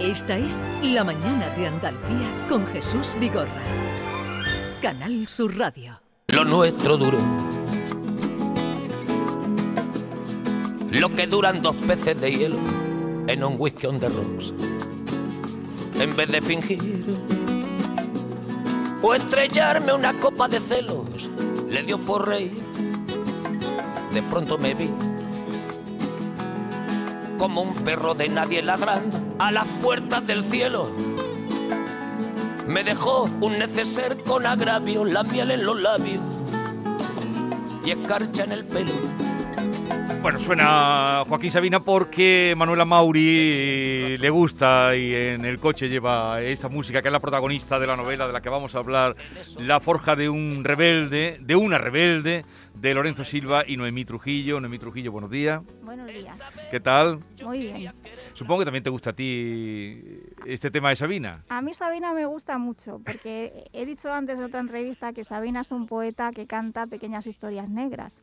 Esta es La Mañana de Andalucía con Jesús Vigorra. Canal Sur Radio. Lo nuestro duro. Lo que duran dos peces de hielo en un whisky on the rocks. En vez de fingir o estrellarme una copa de celos, le dio por rey. De pronto me vi como un perro de nadie ladrando a las puertas del cielo. Me dejó un neceser con agravio, la miel en los labios y escarcha en el pelo. Bueno, suena Joaquín Sabina porque Manuela Mauri le gusta y en el coche lleva esta música que es la protagonista de la novela de la que vamos a hablar, La forja de un rebelde, de una rebelde, de Lorenzo Silva y Noemí Trujillo. Noemí Trujillo, buenos días. Buenos días. ¿Qué tal? Muy bien. Supongo que también te gusta a ti este tema de Sabina. A mí Sabina me gusta mucho porque he dicho antes en otra entrevista que Sabina es un poeta que canta pequeñas historias negras.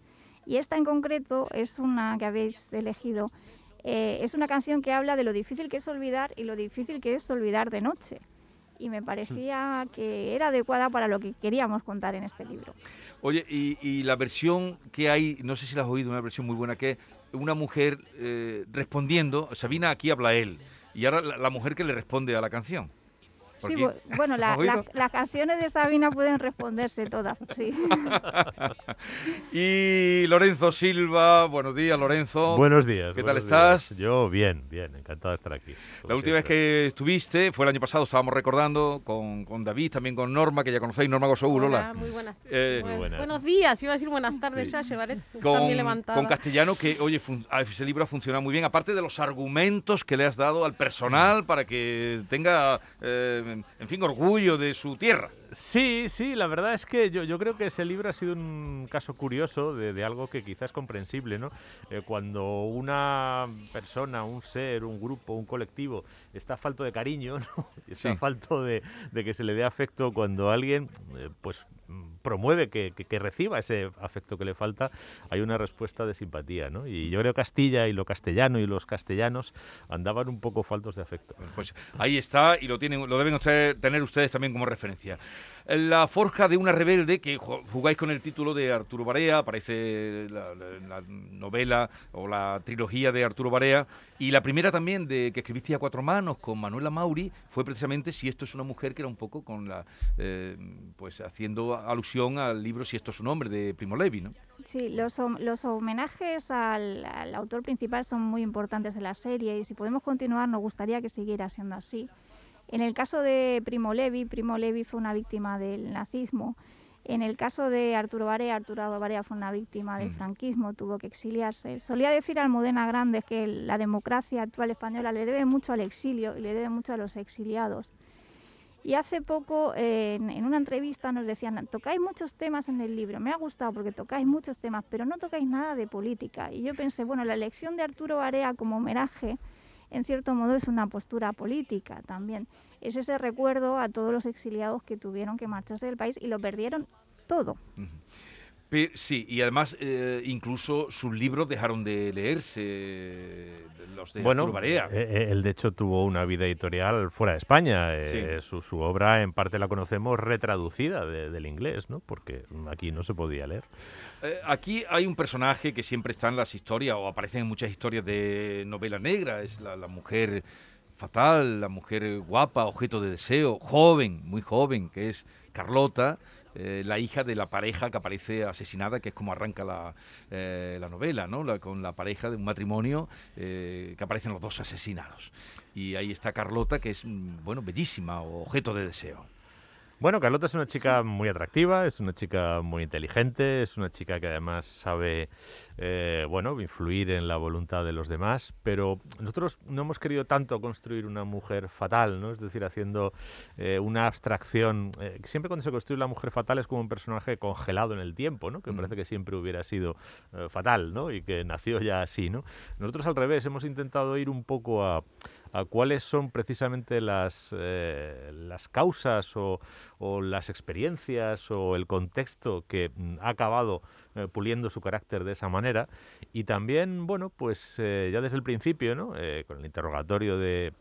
Y esta en concreto es una que habéis elegido. Eh, es una canción que habla de lo difícil que es olvidar y lo difícil que es olvidar de noche. Y me parecía que era adecuada para lo que queríamos contar en este libro. Oye, y, la versión que hay, no sé si la has oído, una versión muy buena, que es una mujer eh, respondiendo, Sabina aquí habla él, y ahora la mujer que le responde a la canción. Sí, bueno, las canciones de Sabina pueden responderse todas, sí. y Lorenzo Silva, buenos días, Lorenzo. Buenos días. ¿Qué tal estás? Yo bien, bien, encantado de estar aquí. La última vez que estuviste fue el año pasado, estábamos recordando con, con David, también con Norma, que ya conocéis, Norma Gosou, Hola, muy buenas. Eh, muy buenas. Buenos días, iba a decir buenas tardes ya, llevaré con, con castellano, que, oye, ese libro ha funcionado muy bien, aparte de los argumentos que le has dado al personal para que tenga... Eh, en fin, orgullo de su tierra. Sí, sí, la verdad es que yo, yo creo que ese libro ha sido un caso curioso de, algo que quizás es comprensible, ¿no? Eh, cuando una persona, un ser, un grupo, un colectivo está falto de cariño, ¿no? está falto de, que se le dé afecto cuando alguien, eh, pues promueve que, reciba ese afecto que le falta, hay una respuesta de simpatía, ¿no? Y yo creo que Castilla y lo castellano y los castellanos andaban un poco faltos de afecto. Pues ahí está y lo tienen, lo deben tener ustedes también como referencia. La forja de una rebelde, que jugáis con el título de Arturo Barea, aparece la, la, novela o la trilogía de Arturo Barea, y la primera también de que escribiste a cuatro manos con Manuela Mauri fue precisamente Si esto es una mujer, que era un poco con la, eh, pues haciendo alusión al libro Si esto es un hombre de Primo Levi, ¿no? Sí, los, los homenajes al, al autor principal son muy importantes en la serie y si podemos continuar nos gustaría que siguiera siendo así. En el caso de Primo Levi, Primo Levi fue una víctima del nazismo. En el caso de Arturo Barea, Arturo Barea fue una víctima del franquismo, tuvo que exiliarse. Solía decir Almudena Grandes que la democracia actual española le debe mucho al exilio y le debe mucho a los exiliados. Y hace poco, en, en, una entrevista, nos decían, tocáis muchos temas en el libro, me ha gustado porque tocáis muchos temas, pero no tocáis nada de política. Y yo pensé, bueno, la elección de Arturo Barea como homenaje en cierto modo es una postura política también. Es ese recuerdo a todos los exiliados que tuvieron que marcharse del país y lo perdieron todo. Sí, y además eh, incluso sus libros dejaron de leerse, los de bueno, Barea. Eh, eh, él de hecho tuvo una vida editorial fuera de España. su, su, obra en parte la conocemos retraducida del inglés, ¿no? porque aquí no se podía leer. Aquí hay un personaje que siempre está en las historias o aparece en muchas historias de novela negra, es la, mujer fatal, la mujer guapa, objeto de deseo, joven, muy joven, que es Carlota, eh, la hija de la pareja que aparece asesinada, que es como arranca la, eh, la novela, ¿no? con la pareja de un matrimonio que aparecen los dos asesinados. Y ahí está Carlota, que es, mm, bueno, bellísima, objeto de deseo. Bueno, Carlota es una chica muy atractiva, es una chica muy inteligente, es una chica que además sabe, eh, bueno, influir en la voluntad de los demás, pero nosotros no hemos querido tanto construir una mujer fatal, ¿no? Es decir, haciendo eh, una abstracción. Eh, siempre cuando se construye la mujer fatal es como un personaje congelado en el tiempo, ¿no? Que parece que siempre hubiera sido fatal, ¿no? Y que nació ya así, ¿no? Nosotros al revés hemos intentado ir un poco a a cuáles son precisamente las, eh, las causas o, las experiencias o el contexto que mm, ha acabado eh, puliendo su carácter de esa manera. Y también, bueno, pues eh, ya desde el principio, ¿no? con el interrogatorio de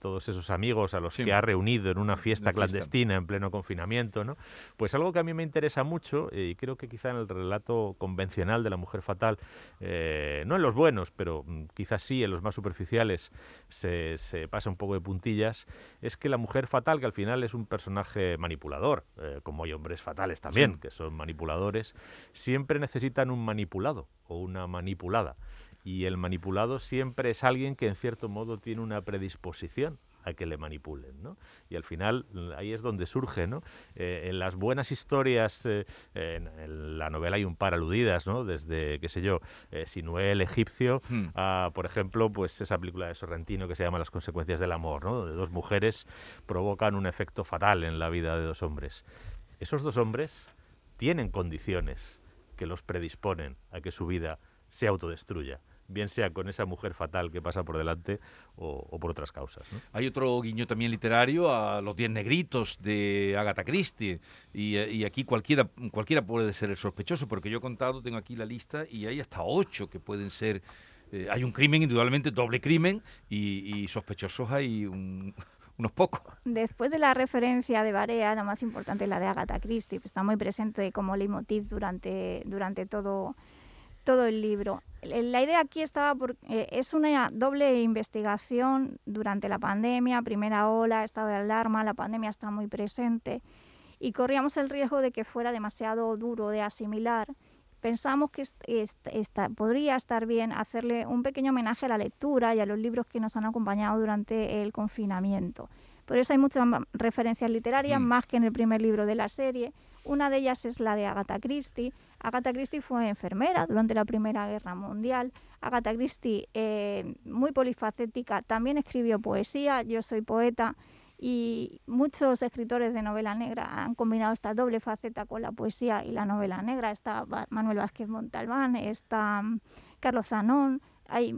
todos esos amigos a los que ha reunido en una fiesta clandestina en pleno confinamiento, ¿no? Pues algo que a mí me interesa mucho y creo que quizá en el relato convencional de la mujer fatal, no en los buenos, pero mm, quizás sí en los más superficiales, se, se pasa un poco de puntillas, es que la mujer fatal, que al final es un personaje manipulador, como hay hombres fatales también, que son manipuladores, siempre necesitan un manipulado o una manipulada. Y el manipulado siempre es alguien que en cierto modo tiene una predisposición a que le manipulen, ¿no? Y al final ahí es donde surge, ¿no? Eh, en las buenas historias, eh, en, la novela hay un par aludidas, ¿no? Desde, qué sé yo, eh, Sinué el egipcio, hmm. a, por ejemplo, pues esa película de Sorrentino que se llama Las consecuencias del amor, ¿no? Donde dos mujeres provocan un efecto fatal en la vida de dos hombres. Esos dos hombres tienen condiciones que los predisponen a que su vida se autodestruya bien sea con esa mujer fatal que pasa por delante o, por otras causas. Hay otro guiño también literario a los diez negritos de Agatha Christie y, aquí cualquiera, cualquiera puede ser el sospechoso porque yo he contado, tengo aquí la lista y hay hasta ocho que pueden ser... Eh, hay un crimen, indudablemente, doble crimen y, y sospechosos hay un, Después de la referencia de Barea, la más importante es la de Agatha Christie, que está muy presente como leitmotiv durante, durante todo, todo el libro. La idea aquí estaba porque eh, es una doble investigación durante la pandemia, primera ola, estado de alarma, la pandemia está muy presente y corríamos el riesgo de que fuera demasiado duro de asimilar pensamos que podría estar bien hacerle un pequeño homenaje a la lectura y a los libros que nos han acompañado durante el confinamiento. Por eso hay muchas referencias literarias, mm. más que en el primer libro de la serie. Una de ellas es la de Agatha Christie. Agatha Christie fue enfermera durante la Primera Guerra Mundial. Agatha Christie, eh, muy polifacética, también escribió poesía. Yo soy poeta y muchos escritores de novela negra han combinado esta doble faceta con la poesía y la novela negra. Está Manuel Vázquez Montalbán, está mm, Carlos Zanón, hay,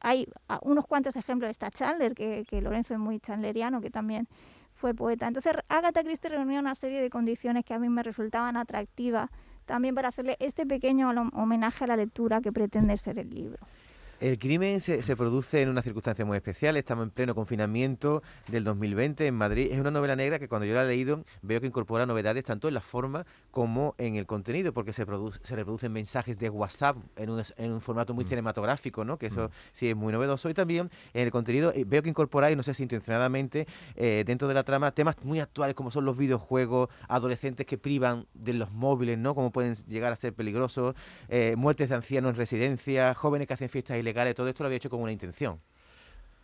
hay unos cuantos ejemplos, está Chandler, que, que Lorenzo es muy chandleriano, que también fue poeta. Entonces Agatha Christie reunió una serie de condiciones que a mí me resultaban atractivas también para hacerle este pequeño homenaje a la lectura que pretende ser el libro. El crimen se, se, produce en una circunstancia muy especial. Estamos en pleno confinamiento del 2020 en Madrid. Es una novela negra que cuando yo la he leído veo que incorpora novedades tanto en la forma como en el contenido, porque se, produce, se reproducen mensajes de WhatsApp en un, en un formato muy mm. cinematográfico, ¿no? que eso mm. sí es muy novedoso. Y también en el contenido eh, veo que incorporáis, no sé si intencionadamente, eh, dentro de la trama, temas muy actuales como son los videojuegos, adolescentes que privan de los móviles, ¿no? como pueden llegar a ser peligrosos, eh, muertes de ancianos en residencia, jóvenes que hacen fiestas ilegales todo esto lo había hecho con una intención.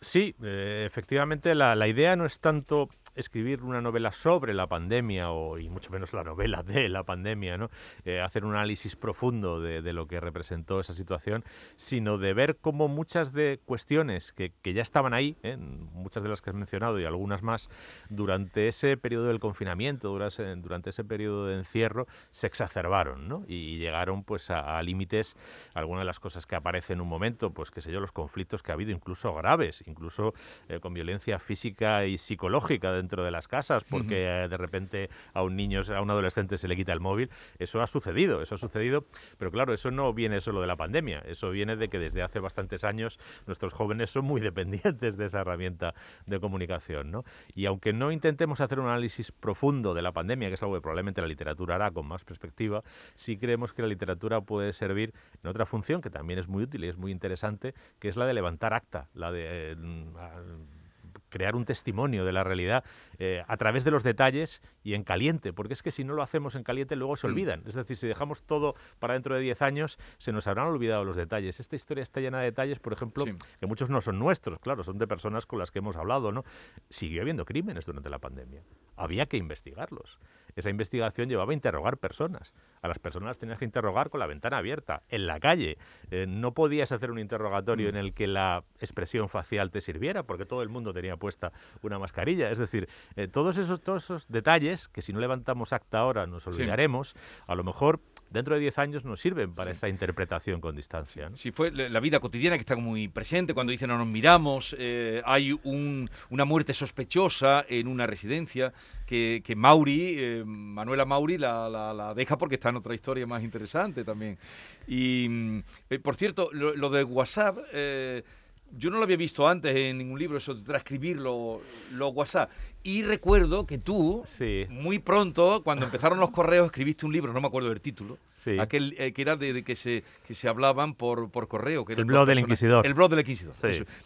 Sí, eh, efectivamente la, la, idea no es tanto escribir una novela sobre la pandemia o, y mucho menos la novela de la pandemia, ¿no? Eh, hacer un análisis profundo de, lo que representó esa situación, sino de ver cómo muchas de cuestiones que, que ya estaban ahí, ¿eh? muchas de las que has mencionado y algunas más, durante ese periodo del confinamiento, durante, durante ese periodo de encierro, se exacerbaron ¿no? y llegaron pues a, a límites, algunas de las cosas que aparecen en un momento, pues qué sé yo, los conflictos que ha habido, incluso graves, incluso eh, con violencia física y psicológica de las casas, porque eh, de repente a un niño, a un adolescente se le quita el móvil. Eso ha sucedido, eso ha sucedido, pero claro, eso no viene solo de la pandemia, eso viene de que desde hace bastantes años nuestros jóvenes son muy dependientes de esa herramienta de comunicación, ¿no? Y aunque no intentemos hacer un análisis profundo de la pandemia, que es algo que probablemente la literatura hará con más perspectiva, sí creemos que la literatura puede servir en otra función que también es muy útil y es muy interesante, que es la de levantar acta, la de crear un testimonio de la realidad eh, a través de los detalles y en caliente, porque es que si no lo hacemos en caliente luego se mm. olvidan. Es decir, si dejamos todo para dentro de 10 años, se nos habrán olvidado los detalles. Esta historia está llena de detalles, por ejemplo, que muchos no son nuestros, claro, son de personas con las que hemos hablado, ¿no? Siguió habiendo crímenes durante la pandemia. Había que investigarlos. Esa investigación llevaba a interrogar personas. A las personas las tenías que interrogar con la ventana abierta, en la calle. Eh, no podías hacer un interrogatorio mm. en el que la expresión facial te sirviera, porque todo el mundo tenía puesta una mascarilla. Es decir, eh, todos, esos, todos esos detalles, que si no levantamos acta ahora nos olvidaremos, a lo mejor dentro de 10 años nos sirven para esa interpretación con distancia. Sí, fue la vida cotidiana que está muy presente, cuando dicen no nos miramos, eh, hay una muerte sospechosa en una residencia que, Mauri, eh, Manuela Mauri, la, deja porque está en otra historia más interesante también. Y, mm, eh, por cierto, lo, de WhatsApp yo no lo había visto antes en ningún libro, eso de transcribir los WhatsApp. Y recuerdo que tú, muy pronto, cuando empezaron los correos, escribiste un libro, no me acuerdo del título, aquel eh, que era de, que, se, que se hablaban por, por correo. Que el blog del Inquisidor. El blog del Inquisidor.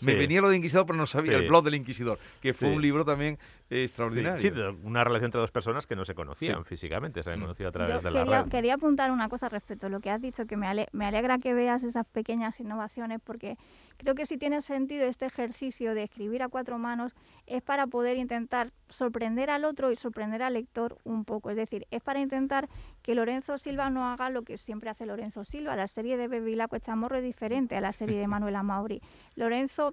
Me venía lo de Inquisidor, pero no sabía. El blog del Inquisidor, que fue un libro también extraordinario. Sí, una relación entre dos personas que no se conocían físicamente, se habían mm. conocido a través de la quería, Quería apuntar una cosa respecto a lo que has dicho, que me, me alegra que veas esas pequeñas innovaciones, porque creo que si tiene sentido este ejercicio de escribir a cuatro manos es para poder intentar sorprender al otro y sorprender al lector un poco. Es decir, es para intentar que Lorenzo Silva no haga lo que siempre hace Lorenzo Silva. La serie de Bevilacqua Chamorro es diferente a la serie de Manuela Mauri. Lorenzo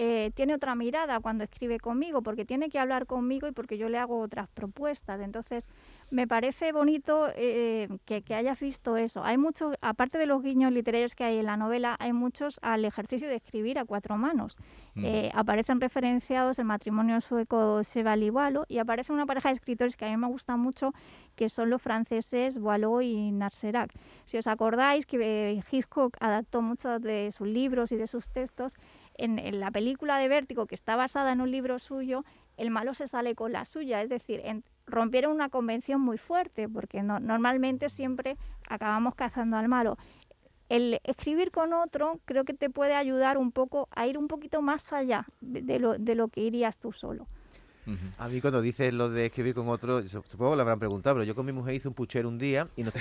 eh, tiene otra mirada cuando escribe conmigo, porque tiene que hablar conmigo y porque yo le hago otras propuestas. Entonces, me parece bonito eh, que, hayas visto eso. Hay mucho, aparte de los guiños literarios que hay en la novela, hay muchos al ejercicio de escribir a cuatro manos. Mm. Eh, aparecen referenciados el matrimonio sueco Cheval y aparece una pareja de escritores que a mí me gusta mucho, que son los franceses Boileau y Narserac. Si os acordáis que eh, Hitchcock adaptó muchos de sus libros y de sus textos, en, en, la película de Vértigo, que está basada en un libro suyo, el malo se sale con la suya, es decir, en, rompieron una convención muy fuerte, porque normalmente siempre acabamos cazando al malo. El escribir con otro creo que te puede ayudar un poco a ir un poquito más allá de, lo, de lo que irías tú solo. A mí cuando dices lo de escribir con otro, supongo que lo habrán preguntado, pero yo con mi mujer hice un puchero un día y nos,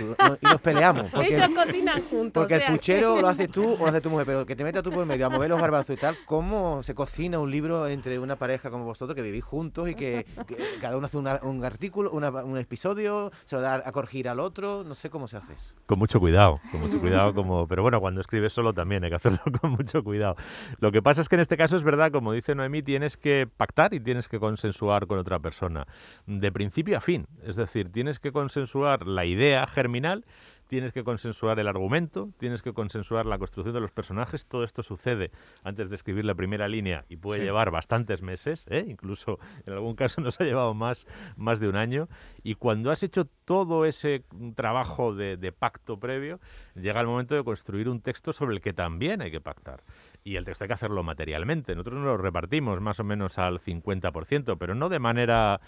peleamos. Porque, Ellos cocinan juntos. Porque el puchero lo haces tú o lo hace tu mujer, pero que te metas tú por medio a mover los garbanzos y tal, ¿cómo se cocina un libro entre una pareja como vosotros que vivís juntos y que, cada uno hace un artículo, un episodio, se va a dar a corregir al otro? No sé cómo se hace eso. Con mucho cuidado, con mucho cuidado, como, pero bueno, cuando escribes solo también hay que hacerlo con mucho cuidado. Lo que pasa es que en este caso es verdad, como dice Noemí, tienes que pactar y tienes que consensuar con otra persona, de principio a fin. Es decir, tienes que consensuar la idea germinal tienes que consensuar el argumento, tienes que consensuar la construcción de los personajes. Todo esto sucede antes de escribir la primera línea y puede llevar bastantes meses, ¿eh? incluso en algún caso nos ha llevado más, más de un año. Y cuando has hecho todo ese trabajo de, de pacto previo, llega el momento de construir un texto sobre el que también hay que pactar. Y el texto hay que hacerlo materialmente. Nosotros nos lo repartimos más o menos al 50%, pero no de manera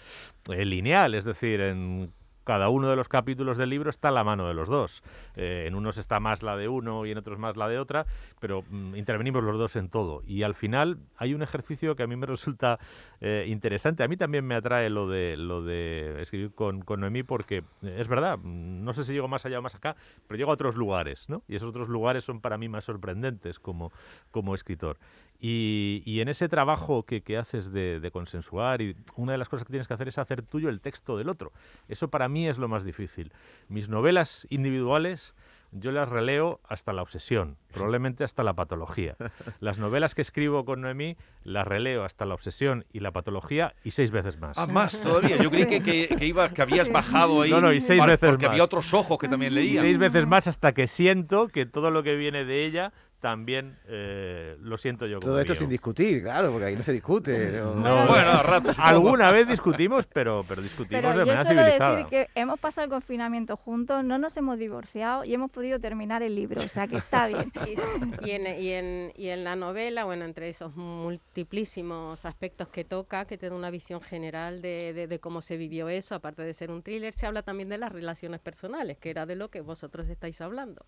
eh, lineal, es decir, en cada uno de los capítulos del libro está a la mano de los dos. Eh, en unos está más la de uno y en otros más la de otra, pero mm, intervenimos los dos en todo. Y al final hay un ejercicio que a mí me resulta eh, interesante. A mí también me atrae lo de, lo de escribir con, con Noemí porque eh, es verdad, mm, no sé si llego más allá o más acá, pero llego a otros lugares, ¿no? Y esos otros lugares son para mí más sorprendentes como, como escritor. Y, en ese trabajo que, haces de, consensuar, y una de las cosas que tienes que hacer es hacer tuyo el texto del otro. Eso para mí es lo más difícil. Mis novelas individuales yo las releo hasta la obsesión, probablemente hasta la patología. Las novelas que escribo con Noemí las releo hasta la obsesión y la patología y seis veces más. Ah, más todavía. Yo creí que, que, que habías bajado ahí. No, no, y seis veces porque había otros ojos que también leían. Seis veces más hasta que siento que todo lo que viene de ella también eh, lo siento yo. Todo esto sin discutir, claro, porque ahí no se discute. No, bueno, a ratos. Alguna vez discutimos, pero, pero discutimos de manera yo civilizada. decir que hemos pasado el confinamiento juntos, no nos hemos divorciado y hemos podido terminar el libro, o sea que está bien. y, en, y, en, y en la novela, bueno, entre esos multiplísimos aspectos que toca, que te da una visión general de, de, de cómo se vivió eso, aparte de ser un thriller, se habla también de las relaciones personales, que era de lo que vosotros estáis hablando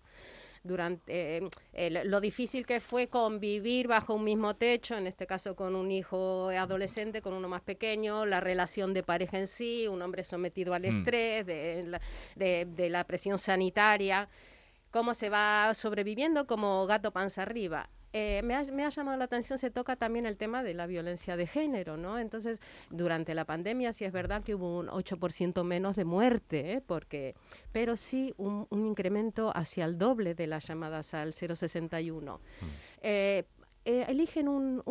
durante eh, lo difícil que fue convivir bajo un mismo techo, en este caso con un hijo adolescente, con uno más pequeño, la relación de pareja en sí, un hombre sometido al mm. estrés, de, la, de la presión sanitaria, cómo se va sobreviviendo como gato panza arriba. Eh, me, ha, llamado la atención, se toca también el tema de la violencia de género, ¿no? Entonces, durante la pandemia sí es verdad que hubo un 8% menos de muerte, ¿eh? porque, pero sí un, incremento hacia el doble de las llamadas al 061. Mm. Eh, eligen un,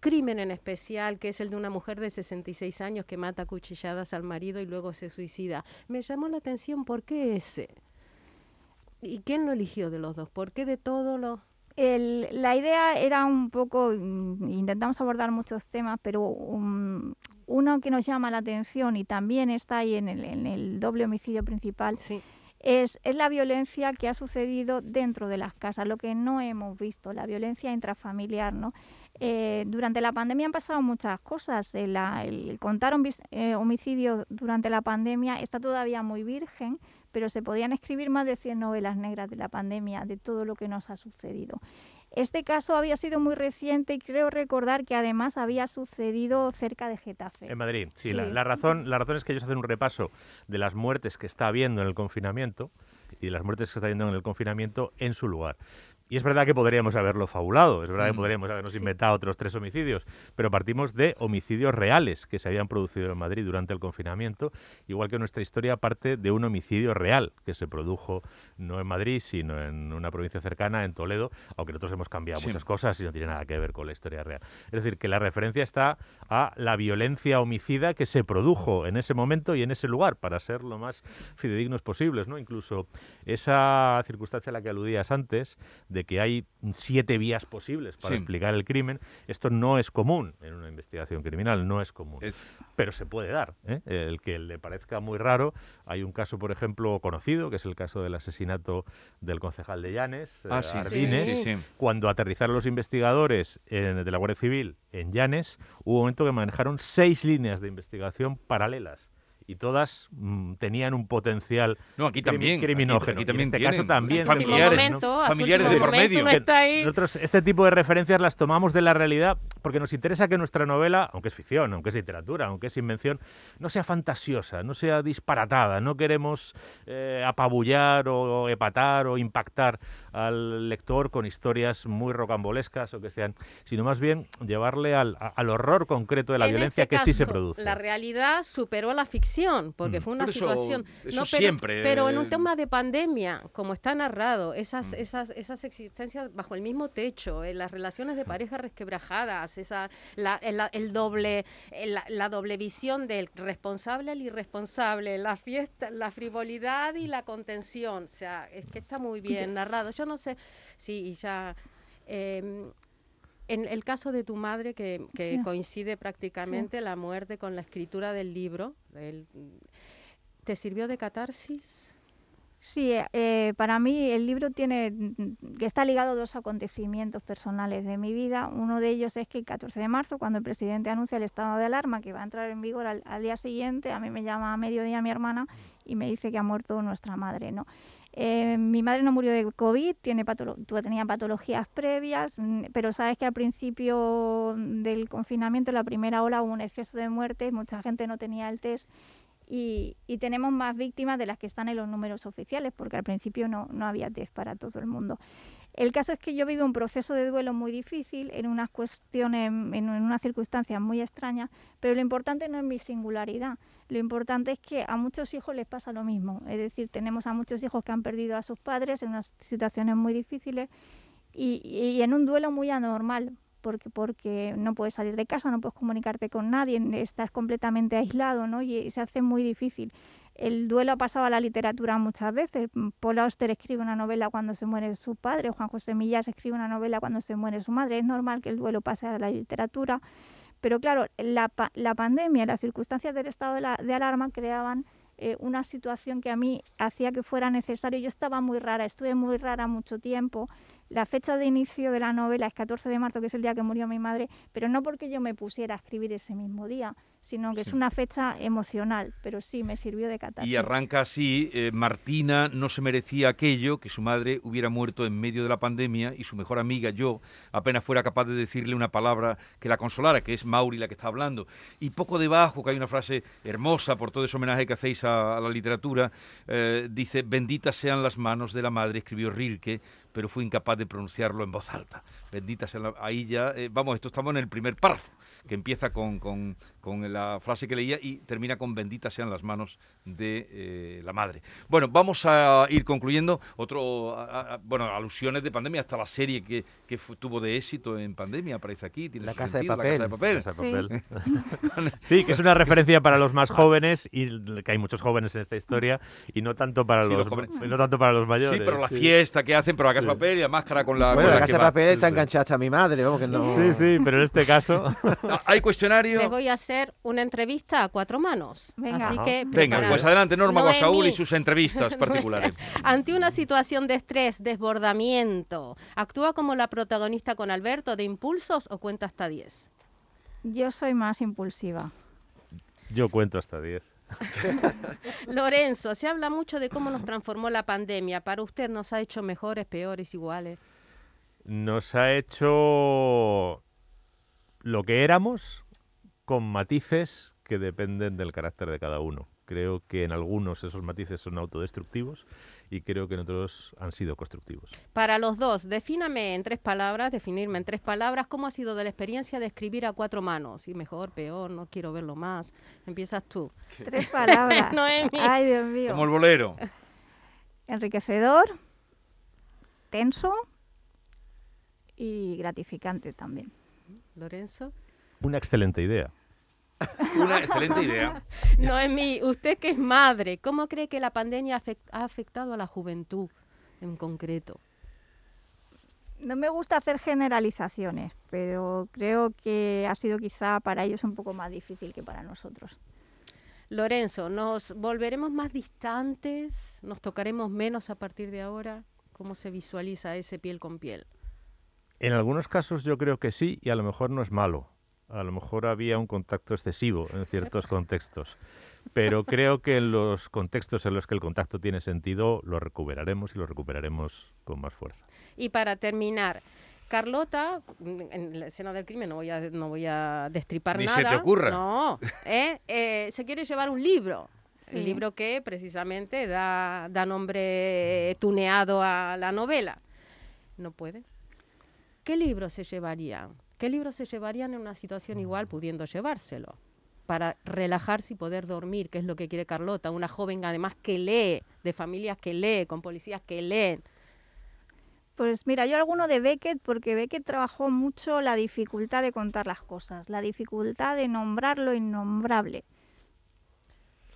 crimen en especial, que es el de una mujer de 66 años que mata cuchilladas al marido y luego se suicida. Me llamó la atención, ¿por qué ese? ¿Y quién lo eligió de los dos? ¿Por qué de todos los...? El, la idea era un poco, mm, intentamos abordar muchos temas, pero um, uno que nos llama la atención y también está ahí en el, en el doble homicidio principal Sí. es, es la violencia que ha sucedido dentro de las casas, lo que no hemos visto, la violencia intrafamiliar. ¿no? Eh, durante la pandemia han pasado muchas cosas. eh, la- el contar eh, homicidios durante la pandemia está todavía muy virgen, pero se podían escribir más de 100 novelas negras de la pandemia, de todo lo que nos ha sucedido. Este caso había sido muy reciente y creo recordar que además había sucedido cerca de Getafe. En Madrid, sí. La, razón, la razón es que ellos hacen un repaso de las muertes que está habiendo en el confinamiento y de las muertes que está habiendo en el confinamiento en su lugar. Y es verdad que podríamos haberlo fabulado, es verdad que Mm. podríamos habernos Sí. inventado otros tres homicidios, pero partimos de homicidios reales que se habían producido en Madrid durante el confinamiento, igual que nuestra historia parte de un homicidio real que se produjo no en Madrid, sino en una provincia cercana, en Toledo, aunque nosotros hemos cambiado Sí. muchas cosas y no tiene nada que ver con la historia real. Es decir, que la referencia está a la violencia homicida que se produjo en ese momento y en ese lugar, para ser lo más fidedignos posibles, ¿no? Incluso esa circunstancia a la que aludías antes, de que hay siete vías posibles para Sí. explicar el crimen, esto no es común en una investigación criminal, no es común Es- pero se puede dar. ¿eh? El que le parezca muy raro, hay un caso, por ejemplo, conocido, que es el caso del asesinato del concejal de Llanes, eh, ah, sí, sí, Arbines. sí, sí. Cuando aterrizaron los investigadores en- de la Guardia Civil en Llanes, hubo un momento que manejaron seis líneas de investigación paralelas. Y todas mm, tenían un potencial No, aquí también. criminógeno. Aquí, Y aquí también en este caso también familiares, ¿no? momento, familiares de por medio. ahí. Nosotros este tipo de referencias las tomamos de la realidad porque nos interesa que nuestra novela, aunque es ficción, aunque es literatura, aunque es invención, no sea fantasiosa, no sea disparatada. No queremos eh, apabullar o epatar o impactar al lector con historias muy rocambolescas o que sean, sino más bien llevarle al, a- al horror concreto de la En violencia este que sí se produce. La realidad superó a la ficción, porque Mm. fue una eso- situación. eso pero, siempre, pero en un eh, tema de pandemia, como está narrado, esas, Mm. esas, esas existencias bajo el mismo techo, eh, las relaciones de pareja resquebrajadas, esa, la, el, el doble, el- la, doble visión del responsable al irresponsable, la fiesta, la frivolidad y la contención. O sea, es que está muy bien narrado. Yo no sé si y ya. em, en el caso de tu madre, que, que Sí. coincide prácticamente la muerte con la escritura del libro, el- ¿te sirvió de catarsis? Sí, eh, para mí el libro tiene mm, que está ligado a dos acontecimientos personales de mi vida. Uno de ellos es que el 14 de marzo, cuando el presidente anuncia el estado de alarma que va a entrar en vigor al, al día siguiente, a mí me llama a mediodía mi hermana y me dice que ha muerto nuestra madre, ¿no? Eh, mi madre no murió de COVID, tiene patolo- tenía patologías previas, mm, pero sabes que al principio del confinamiento, en la primera ola, hubo un exceso de muertes, mucha gente no tenía el test y, y tenemos más víctimas de las que están en los números oficiales, porque al principio no, no había test para todo el mundo. El caso es que yo vivo un proceso de duelo muy difícil, en unas cuestiones, en, unas circunstancias muy extrañas, pero lo importante no es mi singularidad, lo importante es que a muchos hijos les pasa lo mismo, es decir, tenemos a muchos hijos que han perdido a sus padres en unas situaciones muy difíciles y, y en un duelo muy anormal, porque, porque no puedes salir de casa, no puedes comunicarte con nadie, estás completamente aislado, ¿no? Y se hace muy difícil. El duelo ha pasado a la literatura muchas veces. Paul Auster escribe una novela cuando se muere su padre, Juan José Millás escribe una novela cuando se muere su madre. Es normal que el duelo pase a la literatura, pero claro, la, la pandemia, las circunstancias del estado de, la, alarma creaban eh, una situación que a mí hacía que fuera necesario. Yo estaba muy rara, estuve muy rara mucho tiempo. La fecha de inicio de la novela es 14 de marzo, que es el día que murió mi madre, pero no porque yo me pusiera a escribir ese mismo día, sino que Sí. es una fecha emocional, pero sí me sirvió de catarsis. Y arranca así, eh, Martina no se merecía aquello, que su madre hubiera muerto en medio de la pandemia y su mejor amiga, yo, apenas fuera capaz de decirle una palabra que la consolara, que es Mauri la que está hablando. Y poco debajo, que hay una frase hermosa por todo ese homenaje que hacéis a, a la literatura, eh, dice, benditas sean las manos de la madre, escribió Rilke, pero fue incapaz de pronunciarlo en voz alta. Bendita sea la- Ahí ya, eh, vamos, esto estamos en el primer párrafo, que empieza con, con- con la frase que leía y termina con bendita sean las manos de eh, la madre. Bueno, vamos a ir concluyendo. Otro, a- a- bueno, alusiones de pandemia, hasta la serie que, que tuvo de éxito en pandemia, aparece aquí. tiene La Casa de sentido, Papel. La Casa de Papel. Casa de Sí. papel. Sí, que es una referencia para los más jóvenes y que hay muchos jóvenes en esta historia y no tanto para Sí, los, los no tanto para los mayores. Sí, pero la sí. fiesta que hacen, pero la casa de Sí. papel y la máscara con la. Bueno, con la la que casa de va. papel está sí. enganchada hasta mi madre, vamos que no. Sí, sí, pero en este caso Hay cuestionario. Les voy a hacer una entrevista a cuatro manos. Venga. Así Ajá. que Venga, preparados. pues adelante Norma Noemí. Guasaúl y sus entrevistas particulares. Ante una situación de estrés, desbordamiento, ¿actúa como la protagonista con Alberto de impulsos o cuenta hasta 10? Yo soy más impulsiva. yo cuento hasta 10. Lorenzo, se habla mucho de cómo nos transformó la pandemia. ¿Para usted nos ha hecho mejores, peores, iguales? Nos ha hecho lo que éramos con matices que dependen del carácter de cada uno. Creo que en algunos esos matices son autodestructivos y creo que en otros han sido constructivos. Para los dos, defíname en tres palabras, definirme en tres palabras, ¿cómo ha sido de la experiencia de escribir a cuatro manos? Y mejor, peor, no quiero verlo más. Empiezas tú. Tres palabras. Noemi. Ay, Dios mío. Como el bolero. Enriquecedor, tenso y gratificante también. Lorenzo. Una excelente idea. Una excelente idea. Noemí, usted que es madre, ¿cómo cree que la pandemia ha afectado a la juventud en concreto? No me gusta hacer generalizaciones, pero creo que ha sido quizá para ellos un poco más difícil que para nosotros. Lorenzo, ¿nos volveremos más distantes? ¿Nos tocaremos menos a partir de ahora? ¿Cómo se visualiza ese piel con piel? En algunos casos yo creo que sí y a lo mejor no es malo. A lo mejor había un contacto excesivo en ciertos contextos. Pero creo que en los contextos en los que el contacto tiene sentido lo recuperaremos y lo recuperaremos con más fuerza. Y para terminar, Carlota, en la escena del crimen no voy a, no voy a destripar Ni nada. se te ocurra. No, ¿eh? Eh, se quiere llevar un libro. El libro que precisamente da, da nombre tuneado a la novela. No puede. ¿Qué libro se llevarían? ¿Qué libro se llevarían en una situación igual pudiendo llevárselo? Para relajarse y poder dormir, que es lo que quiere Carlota, una joven además que lee, de familias que lee, con policías que leen. Pues mira, yo alguno de Beckett, porque Beckett trabajó mucho la dificultad de contar las cosas, la dificultad de nombrar lo innombrable.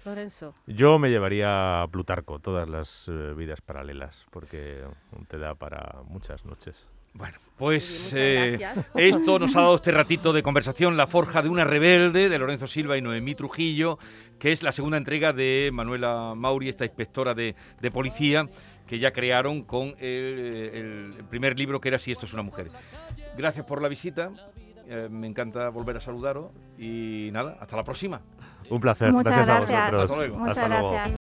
Lorenzo. Yo me llevaría a Plutarco, todas las eh, vidas paralelas, porque te da para muchas noches. Bueno, pues eh, esto nos ha dado este ratito de conversación, La Forja de una Rebelde, de Lorenzo Silva y Noemí Trujillo, que es la segunda entrega de Manuela Mauri, esta inspectora de, de policía, que ya crearon con el, primer libro que era Si esto es una mujer. Gracias por la visita, eh, me encanta volver a saludaros y nada, hasta la próxima. Un placer. Muchas gracias a vosotros. Hasta luego. Muchas Hasta luego. gracias.